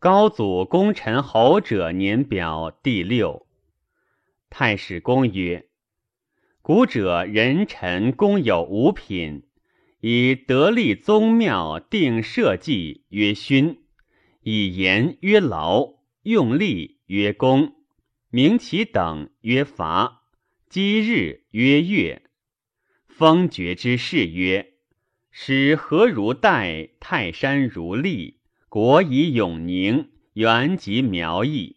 高祖功臣侯者年表第六。太史公曰：古者人臣公有五品，以得立宗庙定社稷曰勋，以言曰劳，用力曰功，明其等曰罚，积日曰月。封爵之事曰：使何如待，泰山如立，国以永宁，原及苗裔。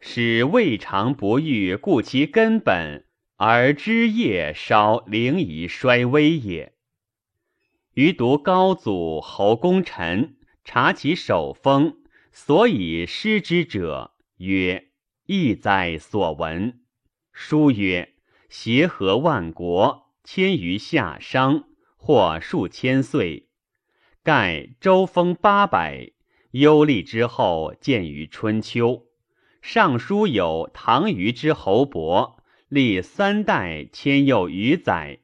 使未尝不欲固其根本，而枝叶稍灵仪衰微也。余读高祖侯功臣，察其守风，所以失之者，曰：意哉所闻。书曰：协和万国。千余夏商，或数千岁。盖周封八百，忧厉之后见于春秋。尚书有唐虞之侯伯，历三代千又余载，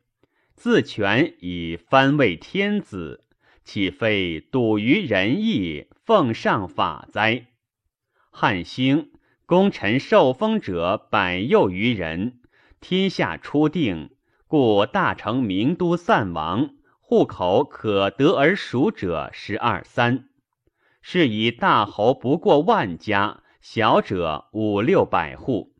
自权以藩为天子，岂非笃于仁义，奉上法哉？汉兴，功臣受封者百又余人，天下初定。故大成名都散亡，户口可得而属者十二三，是以大侯不过万家，小者五六百户。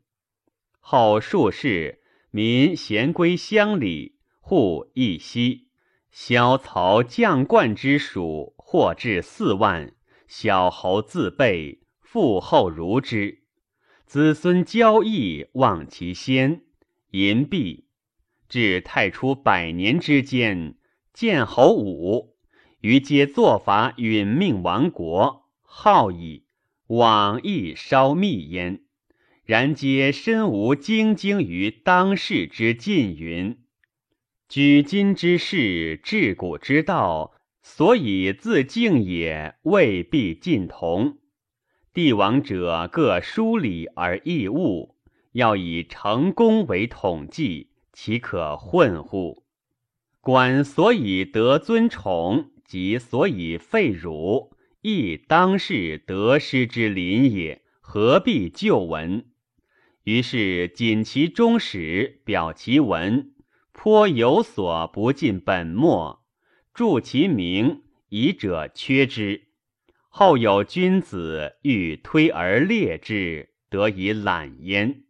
后数世，民咸归乡里，户一息。萧曹将冠之属，或至四万。小侯自备，父后如之。子孙交易，望其先，银币。至太初百年之间，建侯武，于皆作法允命亡国，好矣。往亦稍密焉，然皆身无精精于当世之尽云。举今之事，治古之道，所以自敬也，未必尽同。帝王者各疏礼而异物，要以成功为统计。岂可混乎？官所以得尊崇，及所以废辱，亦当是得失之临也。何必旧闻？于是谨其终始，表其文，颇有所不尽本末，著其名，以者缺之。后有君子欲推而列之，得以揽焉。